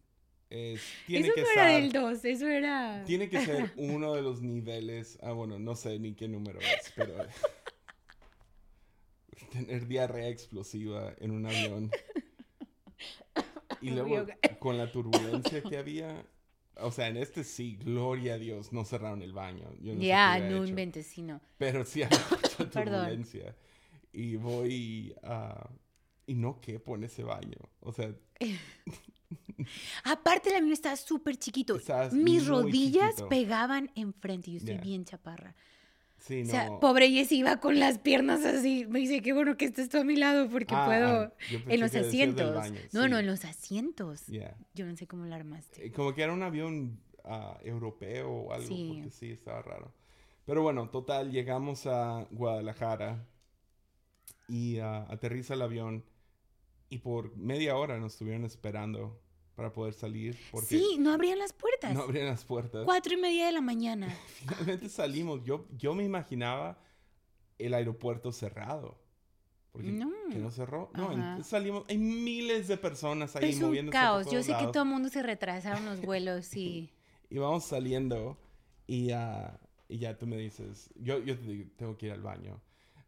es, tiene eso que no era del 2, eso era... tiene que ser uno de los niveles. Ah, bueno, no sé ni qué número es, pero tener diarrea explosiva en un avión. Y luego con la turbulencia que había, o sea, en este sí, gloria a Dios, no cerraron el baño. Yo no Ya, hubiera no inventes, sí, no. Pero sí había mucha turbulencia. Y voy a... Y no quepo en ese baño. O sea, Aparte el avión estaba súper chiquito. Estabas Mis rodillas chiquito. pegaban enfrente, yo estoy Ya. bien chaparra. sí, O no. sea, pobre Jessy iba con las piernas así. Me dice, qué bueno que estés tú a mi lado porque Ah, puedo... yo pensé en los que asientos. baño, No, sí. no, en los asientos. Ya. Yo no sé cómo la armaste. Eh, Como que era un avión ah, europeo o algo, Sí. porque sí, estaba raro. Pero bueno, total, llegamos a Guadalajara y ah, aterriza el avión y por media hora nos estuvieron esperando para poder salir porque Sí, no abrían las puertas. no abrían las puertas. Cuatro y media de la mañana. Finalmente salimos. Yo, yo me imaginaba el aeropuerto cerrado. Porque No. que no cerró. No, Ajá. salimos. Hay miles de personas ahí Es un moviéndose. por caos. Yo sé que lados. todo el mundo se retrasaron los vuelos y... Y vamos saliendo y, ah, y ya tú me dices, yo, yo te digo, tengo que ir al baño.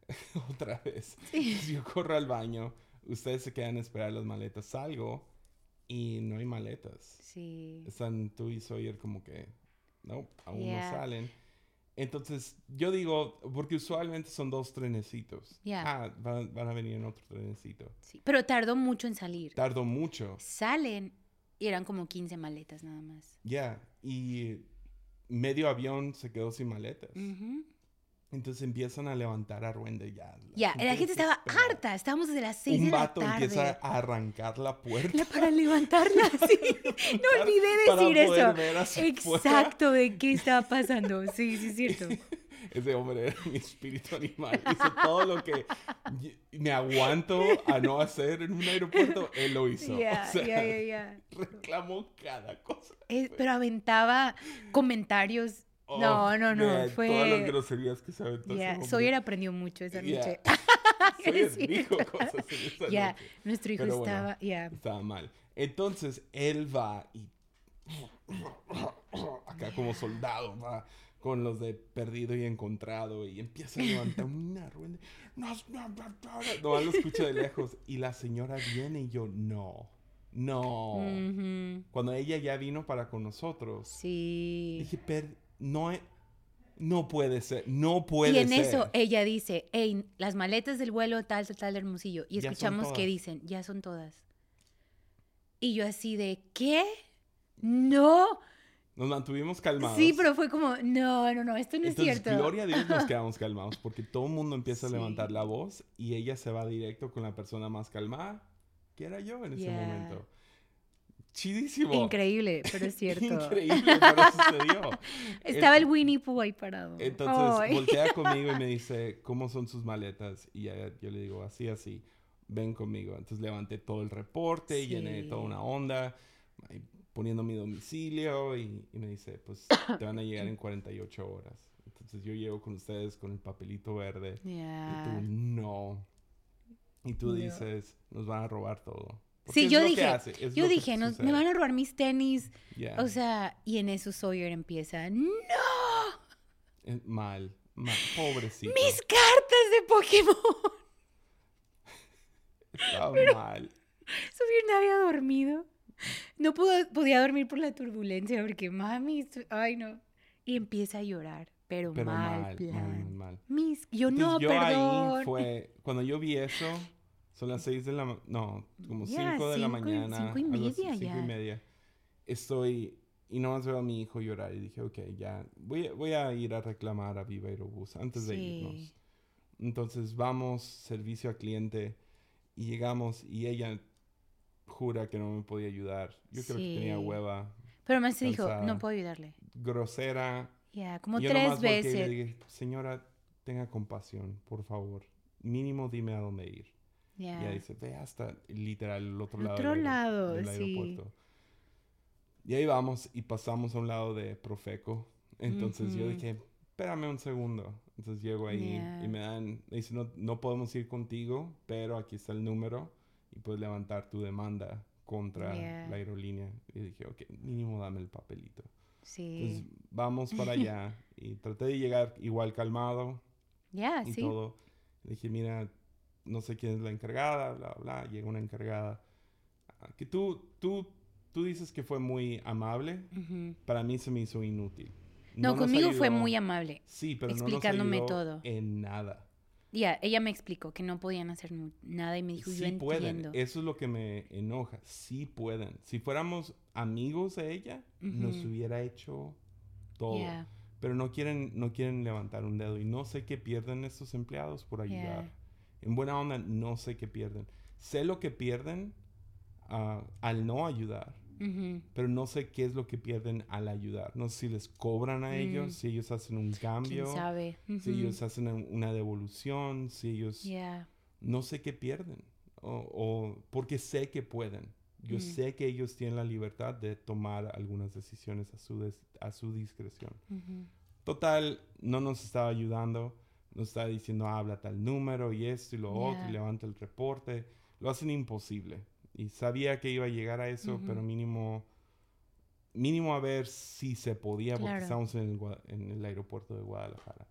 Otra vez. Entonces yo corro al baño, ustedes se quedan a esperar las maletas, salgo y no hay maletas. Sí. Están tú y Sawyer como que, no, aún Yeah. no salen. Entonces yo digo, porque usualmente son dos trenecitos. Yeah. Ah, van, van a venir en otro trenecito. sí. Pero tardó mucho en salir. Tardó mucho. Salen Y eran como 15 maletas nada más. Ya, y medio avión se quedó sin maletas. Entonces empiezan a levantar a Ruende ya. Ya, la gente estaba harta. Estábamos desde las 6 Un de la vato tarde. empieza a arrancar la puerta. La- Para levantarla, sí. No Para- olvidé para decir poder eso. ver. Exacto, de qué estaba pasando. Sí, sí, es cierto. Ese hombre era mi espíritu animal. Hizo todo lo que me aguanto a no hacer en un aeropuerto, él lo hizo. Ya, o sea, ya, ya, ya. reclamó cada cosa. Es- pero aventaba comentarios. Oh, no, no, no. man, Todas las Fue. groserías que se aventó hombre. Sawyer aprendió mucho esa Ya. noche. Sawyer dijo cosas en esa noche. nuestro hijo Pero bueno. estaba. Ya. Estaba mal. Entonces él va y acá como soldado va con los de perdido y encontrado y empieza a levantar una rueda. No, no, no, no, no. Nomás lo escucho de lejos y la señora viene y yo no, no. Ujú. Cuando ella ya vino para con nosotros, Sí. dije, "Per- no, he- no puede ser, no puede Y en ser. eso ella dice, hey, las maletas del vuelo tal, tal, tal, Hermosillo. Y escuchamos que dicen, ya son todas. Y yo así de, ¿qué? No. Nos mantuvimos calmados. Sí, pero fue como, no, no, no, esto no es Entonces, cierto. gloria a Dios nos quedamos calmados porque todo el mundo empieza a Sí. levantar la voz y ella se va directo con la persona más calmada, que era yo en ese Yeah. momento. Chidísimo. Increíble, pero es cierto. Increíble, pero sucedió. Estaba el Winnie Pooh ahí parado. Entonces Ay. voltea conmigo y me dice, ¿cómo son sus maletas? Y ya- yo le digo, así, así, ven conmigo. Entonces levanté todo el reporte, llené Sí. toda una onda, poniendo mi domicilio y, y me dice, pues te van a llegar en 48 horas. Entonces yo llego con ustedes con el papelito verde y tú no. Y tú No. dices, nos van a robar todo. Sí, yo dije, yo dije, "Nos- me van a robar mis tenis. O sea, y en eso Sawyer empieza, ¡No! Mal, mal, pobrecito. ¡Mis cartas de Pokémon! Estaba mal. Sawyer no había dormido. No pudo- podía dormir por la turbulencia porque, mami, ay no. Y empieza a llorar, pero, Pero mal, mal, plan. mal, mal, mal. Mis, yo Entonces, no, yo perdón. ahí fue, cuando yo vi eso, son las seis de la, no, como Ya, cinco de la mañana. cinco y algo así, media cinco ya. y media. Estoy, y nomás veo a mi hijo llorar y dije, ok, ya, voy, voy a ir a reclamar a Viva Aerobús antes de Sí. irnos. Entonces vamos, servicio al cliente, y llegamos y ella jura que no me podía ayudar. Yo creo que tenía Sí. hueva, Pero se dijo, no puedo ayudarle. grosera, Ya, como Y yo tres volteé y le veces. dije, señora, tenga compasión, por favor. Mínimo dime a dónde ir. Ya. Y ella dice, ve hasta literal el otro lado, otro del, lado, del sí. aeropuerto. Y ahí vamos y pasamos a un lado de Profeco. Entonces yo Ujú. dije, espérame un segundo. Entonces llego ahí Ya. y me dan, me dicen, no, no podemos ir contigo, pero aquí está el número y puedes levantar tu demanda contra Ya. la aerolínea. Y dije, ok, mínimo dame el papelito. Sí. Entonces vamos para allá y traté de llegar igual calmado Ya, y sí. todo. Le dije, mira, no sé quién es la encargada, bla, bla. Llega una encargada. Que tú, tú, tú dices que fue muy amable. Ujú. Para mí se me hizo inútil. No, nos conmigo fue ayudó- muy amable. Sí, pero explicándome no nos ayudó todo. en nada. Ya, ella me explicó que no podían hacer nada y me dijo, yo Sí pueden. entiendo. Eso es lo que me enoja. Sí pueden. Si fuéramos amigos de ella, nos Ujú. hubiera hecho todo. Ya, Pero no quieren, no quieren levantar un dedo. Y no sé qué pierden estos empleados por ayudar. Ya. En buena onda, no sé qué pierden. Sé lo que pierden ah, al no ayudar. ujú, Pero no sé qué es lo que pierden al ayudar. No sé si les cobran a Mm. ellos, si ellos hacen un cambio, ¿Quién sabe? si ellos hacen un- una devolución, si ellos... Ya, No sé qué pierden. O, o- porque sé que pueden. Yo Mm. sé que ellos tienen la libertad de tomar algunas decisiones a su, des- a su discreción. Total, no nos estaba ayudando. Nos estaba diciendo, habla tal número y esto y lo otro, Ya. y levanta el reporte. Lo hacen imposible. Y sabía que iba a llegar a eso, pero mínimo, mínimo a ver si se podía, porque Claro. estamos en el, en el aeropuerto de Guadalajara.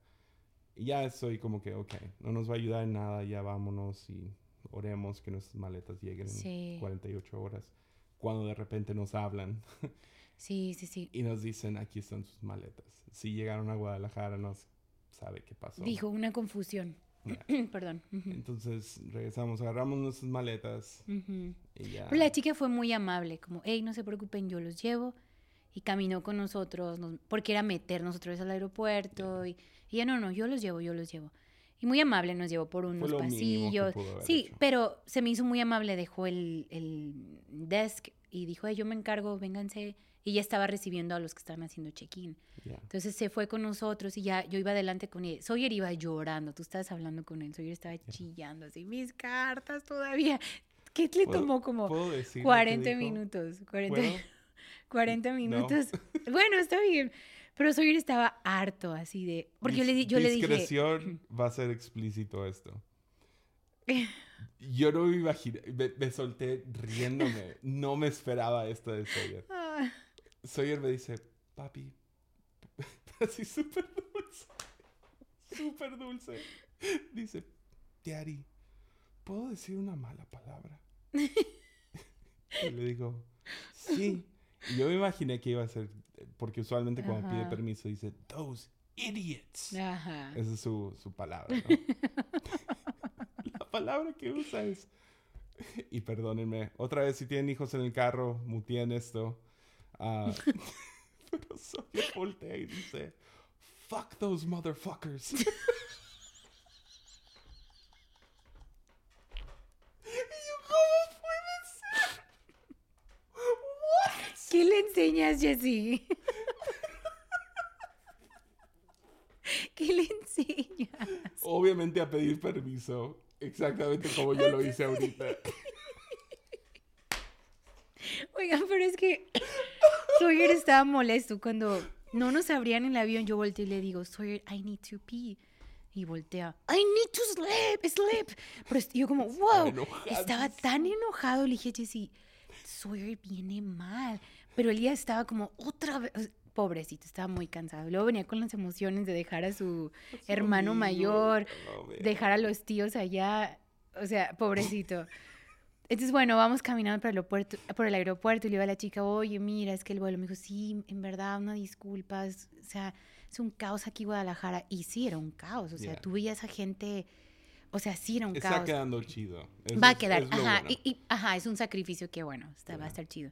Y ya estoy como que, ok, no nos va a ayudar en nada, ya vámonos y oremos que nuestras maletas lleguen Sí. en 48 horas. Cuando de repente nos hablan Sí, sí, sí. y nos dicen, aquí están sus maletas. Si llegaron a Guadalajara, no s- sabe qué pasó. Dijo una confusión. Perdón. Ujú, Entonces regresamos, agarramos nuestras maletas ujú. y ya. Pero la chica fue muy amable, como, hey, no se preocupen, yo los llevo. Y caminó con nosotros, nos- porque era meternos otra vez al aeropuerto. Y, y ella, no, no, yo los llevo, yo los llevo. Y muy amable, nos llevó por unos pasillos. Sí, hecho. pero se me hizo muy amable, dejó el, el desk y dijo, hey, yo me encargo, vénganse. Y ya estaba recibiendo a los que estaban haciendo check-in. Ya. Entonces se fue con nosotros y ya yo iba adelante con él. Sawyer iba llorando, tú estabas hablando con él, Sawyer estaba chillando así, mis cartas todavía. ¿Qué le ¿Puedo- tomó como puedo decir lo que 40 dijo? minutos? 40, ¿Puedo? 40 No. minutos. Bueno, está bien. Pero Sawyer estaba harto así de... Porque yo le, di- yo le dije... Discreción va a ser explícito esto. Yo no me imaginé, me, me solté riéndome. No me esperaba esto de Sawyer. "Ah". Sawyer me dice, papi, así súper dulce, súper dulce. Dice, Daddy, ¿puedo decir una mala palabra? Y le digo, sí. Y yo me imaginé que iba a ser, porque usualmente cuando pide permiso dice, those idiots. Ajá. Esa es su, su palabra, ¿no? La palabra que usa es... Y perdónenme, otra vez si tienen hijos en el carro, muteen esto. Ah, pero Sawyer voltea y dice, fuck those motherfuckers. y yo, ¿cómo puede ser? What? ¿Qué le enseñas, Jessie? ¿Qué le enseñas? Obviamente a pedir permiso, exactamente como yo lo hice ahorita. Oigan, pero es que Sawyer estaba molesto cuando no nos abrían el avión. Yo volteé y le digo, Sawyer, I need to pee. Y voltea, I need to sleep, sleep. Pero yo como, wow, estaba tan enojado. Le dije, Jessy, Sawyer viene mal. Pero él ya estaba como, otra vez. Pobrecito, estaba muy cansado. Luego venía con las emociones de dejar a su hermano mayor, dejar a los tíos allá. O sea, pobrecito. Entonces, bueno, vamos caminando por el aeropuerto, por el aeropuerto y le digo a la chica, oye, mira, es que el vuelo me dijo, sí, en verdad, una disculpa, es- o sea, es un caos aquí en Guadalajara. Y sí, era un caos, o sea, Yeah. tú veías a gente, o sea, sí era un Está caos. quedando chido. Eso Va a quedar, es ajá, bueno. y, y- ajá, es un sacrificio que, bueno, está, va a estar chido.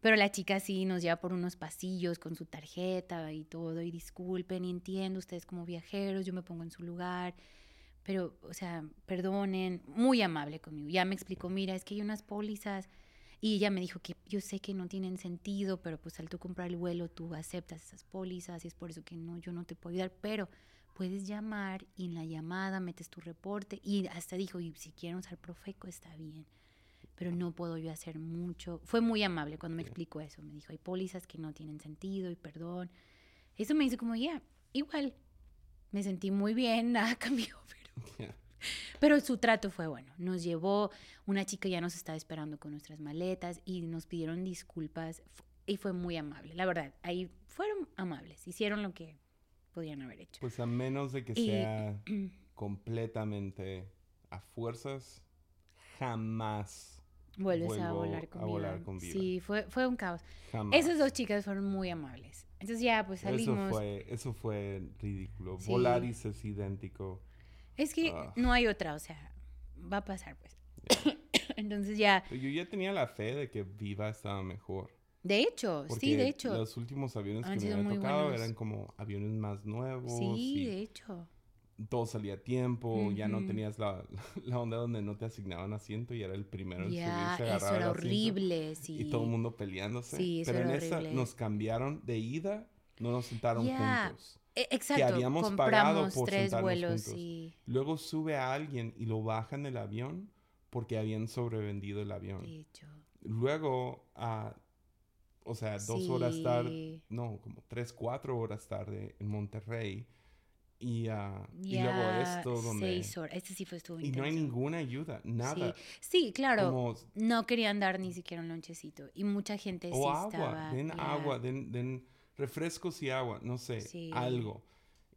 Pero la chica sí nos lleva por unos pasillos con su tarjeta y todo, y disculpen, y entiendo, ustedes como viajeros, yo me pongo en su lugar, pero, o sea, perdonen, muy amable conmigo. Ya me explicó, mira, es que hay unas pólizas, y ella me dijo que yo sé que no tienen sentido, pero pues al tú comprar el vuelo, tú aceptas esas pólizas, y es por eso que no, yo no te puedo ayudar, pero puedes llamar y en la llamada metes tu reporte, y hasta dijo, y si quieren usar Profeco está bien pero no puedo yo hacer mucho. Fue muy amable cuando me explicó eso. Me dijo, hay pólizas que no tienen sentido y perdón. Eso me hizo como, ya, igual. Me sentí muy bien, nada cambió, pero, Pero su trato fue bueno. Nos llevó, una chica ya nos estaba esperando con nuestras maletas y nos pidieron disculpas y fue muy amable. La verdad, ahí fueron amables, hicieron lo que podían haber hecho. Pues a menos de que Y- sea completamente a fuerzas, jamás, Vuelves a volar a con volar Viva. con Viva. Sí, fue, fue un caos. jamás. Esas dos chicas fueron muy amables. Entonces ya, pues Eso salimos. fue, eso fue ridículo. Sí. Volaris es idéntico. Es que Ah. no hay otra, o sea, va a pasar, pues. Entonces ya, Yo ya tenía la fe de que Viva estaba mejor. de hecho, Porque sí, de hecho. los últimos aviones han que me habían tocado buenos. eran como aviones más nuevos. Sí, de hecho. todo salía a tiempo. Ya no tenías la, la onda donde no te asignaban asiento y era el primero en Ya, subirse a eso era horrible, sí. Y todo el mundo peleándose. Sí, eso Pero era en horrible. nos cambiaron de ida, no nos sentaron juntos. E- Exacto, habíamos pagado por tres sentarnos vuelos juntos. y... Luego sube a alguien y lo bajan del avión porque habían sobrevendido el avión. De hecho. Luego, ah, o sea, dos horas tarde, Sí. no, como tres, cuatro horas tarde en Monterrey. Y, ah, y luego esto donde... seis horas. Este sí fue estuvo Y no hay ninguna ayuda, nada. Sí, sí claro. Como, No querían dar ni siquiera un lonchecito. Y mucha gente sí o agua, estaba... den ya. agua, den, den refrescos y agua, no sé, Sí. algo.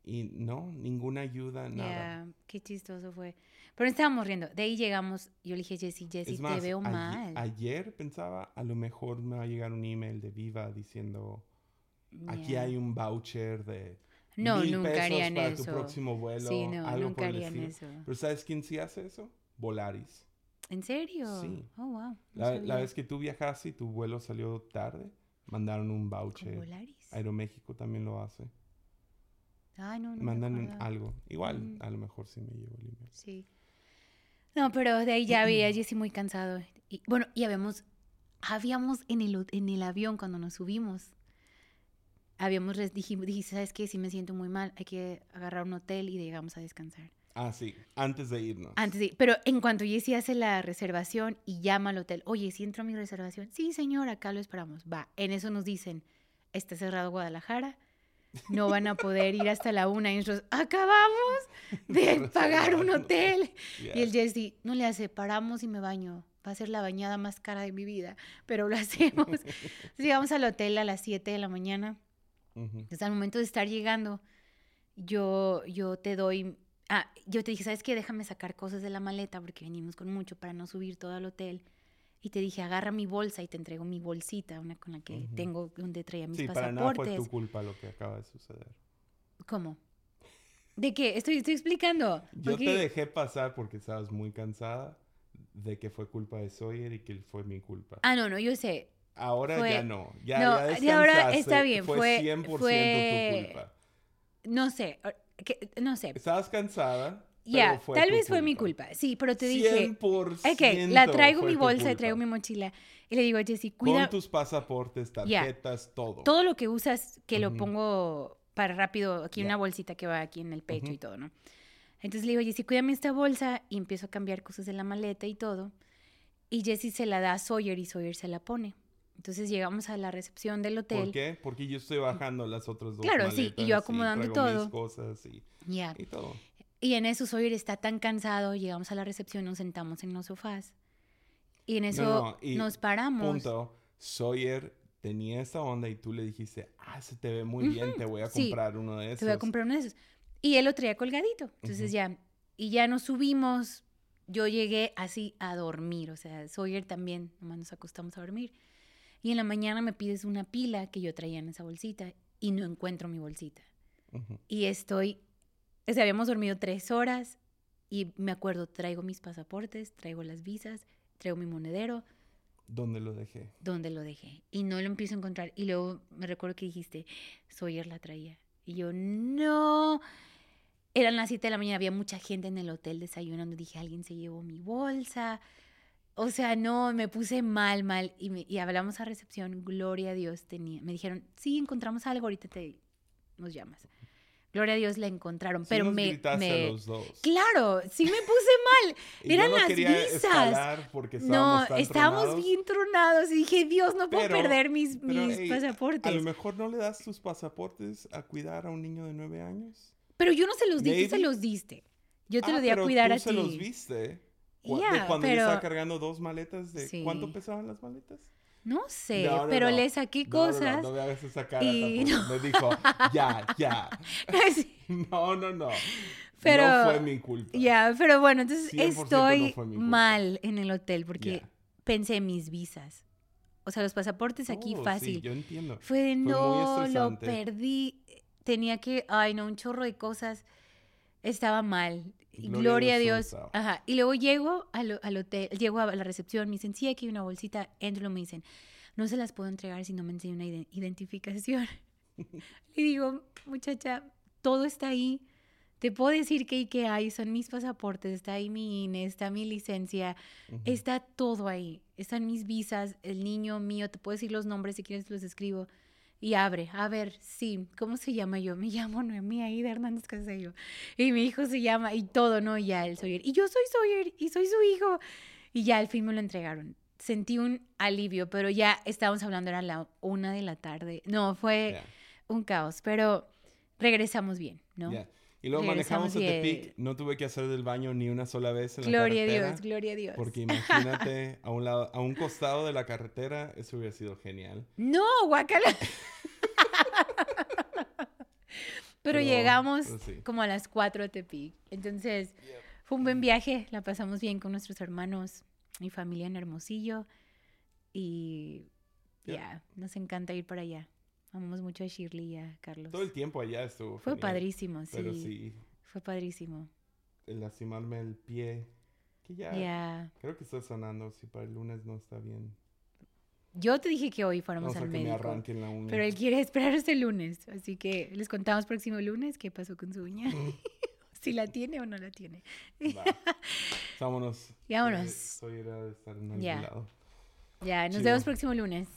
Y no, ninguna ayuda, nada. Ya, qué chistoso fue. Pero estábamos riendo. De ahí llegamos. Yo le dije, Jessy, Jessy, Es te veo mal. ayer pensaba, a lo mejor me va a llegar un email de Viva diciendo, aquí Ya. hay un voucher de No, mil nunca pesos harían para eso. tu próximo vuelo. Sí, no, algo nunca por harían estilo. eso. Pero ¿sabes quién sí hace eso? Volaris. ¿En serio? Sí. Oh, wow. no La, la vez que tú viajaste y tu vuelo salió tarde, mandaron un ¿Con voucher. Volaris? Aeroméxico también lo hace. Ay, no, no Mandan algo. Igual, Mm. a lo mejor sí me llevo el email. Sí. No, pero de ahí ya veía a Jesse muy cansado. Y, bueno, y habíamos, habíamos en el, en el avión cuando nos subimos, habíamos, dijimos, dije, ¿sabes qué? Si me siento muy mal, hay que agarrar un hotel y llegamos a descansar. Ah, sí, antes de irnos. Antes de, pero en cuanto Jesse hace la reservación y llama al hotel, oye, ¿sí entró mi reservación? Sí, señor, acá lo esperamos. Va, en eso nos dicen, está cerrado Guadalajara, no van a poder ir hasta la una. Y nosotros, acabamos de pagar un hotel. Y el Jesse, no le hace, paramos y me baño. Va a ser la bañada más cara de mi vida, pero lo hacemos. Llegamos al hotel a las 7 de la mañana. Ujú. Entonces, al momento de estar llegando, yo, yo te doy... Ah, yo te dije, ¿sabes qué? Déjame sacar cosas de la maleta porque venimos con mucho para no subir todo al hotel. Y te dije, agarra mi bolsa y te entrego mi bolsita, una con la que Ujú. tengo, donde traía mis Sí, para nada pasaportes. fue tu culpa lo que acaba de suceder. ¿Cómo? ¿De qué? Estoy, estoy explicando. Yo Porque- te dejé pasar porque estabas muy cansada de que fue culpa de Sawyer y que fue mi culpa. Ah, no, no, yo sé. Ahora fue- ya no. Ya, No, ya ahora está bien, Fue, fue- 100% fue- tu culpa. No sé, que- no sé. Estabas cansada. Ya, fue tal vez fue mi culpa. Sí, pero te dije, 100% ok, la traigo mi bolsa, culpa. traigo mi mochila. Y le digo a Jessy, cuida Con tus pasaportes, tarjetas, todo. todo lo que usas, que lo pongo para rápido, aquí Ya. una bolsita que va aquí en el pecho y todo, ¿no? Entonces le digo, Jessy, cuídame esta bolsa y empiezo a cambiar cosas de la maleta y todo. Y Jessy se la da a Sawyer y Sawyer se la pone. Entonces llegamos a la recepción del hotel. ¿Por qué? Porque yo estoy bajando las otras dos Claro, sí, y yo maletas acomodando traigo todo. mis cosas y, y todo. Y en eso Sawyer está tan cansado, llegamos a la recepción, nos sentamos en los sofás. Y en eso no, y nos paramos. Punto. Sawyer tenía esa onda y tú le dijiste, ah, se te ve muy bien, te voy a sí. comprar uno de esos. Te voy a comprar uno de esos. Y él lo traía colgadito. Entonces Ujú. ya, y ya nos subimos. Yo llegué así a dormir. O sea, Sawyer también, nomás nos acostamos a dormir. Y en la mañana me pides una pila que yo traía en esa bolsita y no encuentro mi bolsita. Ujú. Y estoy, o sea, habíamos dormido tres horas y me acuerdo, traigo mis pasaportes, traigo las visas, traigo mi monedero, ¿Dónde lo dejé? ¿dónde lo dejé? Y no lo empiezo a encontrar. Y luego me recuerdo que dijiste, Sawyer la traía. Y yo, no. Eran las 7 de la mañana, había mucha gente en el hotel desayunando. Dije, alguien se llevó mi bolsa. O sea, no, me puse mal, mal. Y, me- y hablamos a recepción, gloria a Dios. Tenía, me dijeron, sí, encontramos algo, ahorita te nos llamas. Gloria a Dios la encontraron, Sí pero nos me... gritaste me- a los dos. Claro, sí me puse mal. Y eran yo no las visas. porque No, estábamos estábamos tronados. bien tronados y dije, Dios, no puedo Pero- perder mis, pero, mis ey, pasaportes. A lo mejor no le das tus pasaportes a cuidar a un niño de nueve años. Pero yo no se los di, tú se Maybe. los diste. Yo te Ah, lo di a cuidar tú a se ti. los viste. De cuando yo estaba cargando dos maletas de Sí. ¿cuánto pesaban las maletas? No sé, No, no, pero no. le saqué cosas. No, me hagas esa cara y. Me dijo, ya, ya. Sí, No, no, no. Pero- No fue mi culpa. ya, pero bueno, entonces 100% no estoy mal en el hotel porque pensé en mis visas. O sea, los pasaportes aquí Oh, sí, fácil. yo entiendo. Fue de no, lo perdí. Tenía que, ay no, un chorro de cosas. Estaba mal. Gloria a Gloria a Dios. Ajá. Y luego llego al, al hotel, llego a la recepción, me dicen, sí, aquí hay una bolsita, entro, me dicen, no se las puedo entregar si no me enseñan una ide- identificación. y digo, muchacha, todo está ahí. Te puedo decir que, que hay, son mis pasaportes, está ahí mi INE, está mi licencia. Está todo ahí. Están mis visas, el niño mío, te puedo decir los nombres si quieres los escribo. Y abre, a ver, sí, ¿cómo se llama yo? Me llamo Noemí Aida Hernández Casello. Y mi hijo se llama, y todo, ¿no? Y ya, el Sawyer. Y yo soy Sawyer, y soy su hijo. Y ya al fin me lo entregaron. Sentí un alivio, pero ya estábamos hablando, era la una de la tarde. No, fue un caos, pero regresamos bien, ¿no? ya. Y luego manejamos. Tepic. No tuve que hacer del baño ni una sola vez en la Gloria a carretera. Dios, gloria a Dios. Porque imagínate, a un, lado, a un costado de la carretera, eso hubiera sido genial. No, guacala. Pero, Pero- llegamos pero sí. como a las 4 a Tepic. Entonces, fue un buen viaje. La pasamos bien con nuestros hermanos y familia en Hermosillo. Y ya, nos encanta ir para allá. Amamos mucho a Shirley y a Carlos. Todo el tiempo allá estuvo. Fue genial, padrísimo, sí. Pero sí, Fue padrísimo. el lastimarme el pie, que ya creo que está sanando. Si para el lunes no está bien. Yo te dije que hoy fuéramos al me médico. arranquen la uña. Pero él quiere esperar hasta el lunes. Así que les contamos próximo lunes qué pasó con su uña. si la tiene o no la tiene. Vámonos. Vámonos. Eh, Soy era de estar en algún Ya. lado. Ya, nos Chido. vemos próximo lunes.